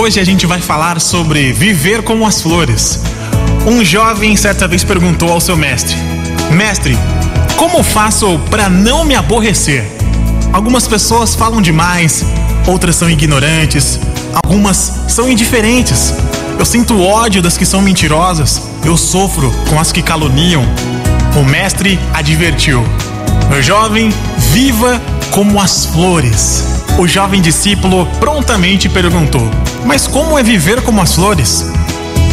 Hoje a gente vai falar sobre viver como as flores. Um jovem certa vez perguntou ao seu mestre: Mestre, como faço para não me aborrecer? Algumas pessoas falam demais, outras são ignorantes, algumas são indiferentes. Eu sinto ódio das que são mentirosas, eu sofro com as que caluniam. O mestre advertiu: Meu jovem, viva como as flores. O jovem discípulo prontamente perguntou: Mas como é viver como as flores?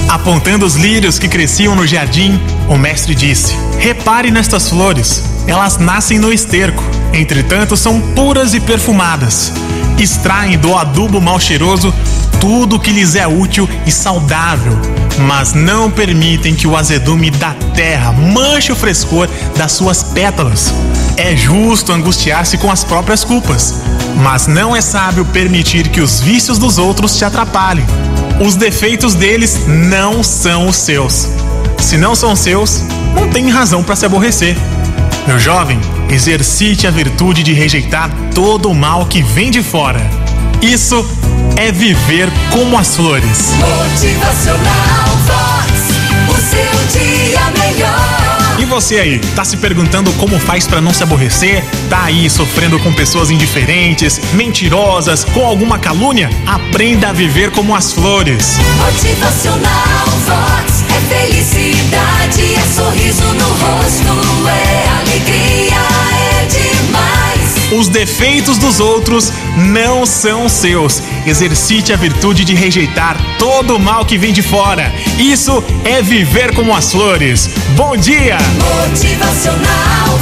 Apontando os lírios que cresciam no jardim, o mestre disse: Repare nestas flores, elas nascem no esterco, entretanto são puras e perfumadas. Extraem do adubo mal cheiroso tudo que lhes é útil e saudável, mas não permitem que o azedume da terra manche o frescor das suas pétalas. É justo angustiar-se com as próprias culpas, mas não é sábio permitir que os vícios dos outros te atrapalhem. Os defeitos deles não são os seus. Se não são seus, não tem razão para se aborrecer. Meu jovem, exercite a virtude de rejeitar todo o mal que vem de fora. Isso é viver como as flores. Motivacional você aí, tá se perguntando como faz para não se aborrecer? Tá aí sofrendo com pessoas indiferentes, mentirosas, com alguma calúnia? Aprenda a viver como as flores. Motivacional Os defeitos dos outros não são seus. Exercite a virtude de rejeitar todo o mal que vem de fora. Isso é viver como as flores. Bom dia! Motivacional.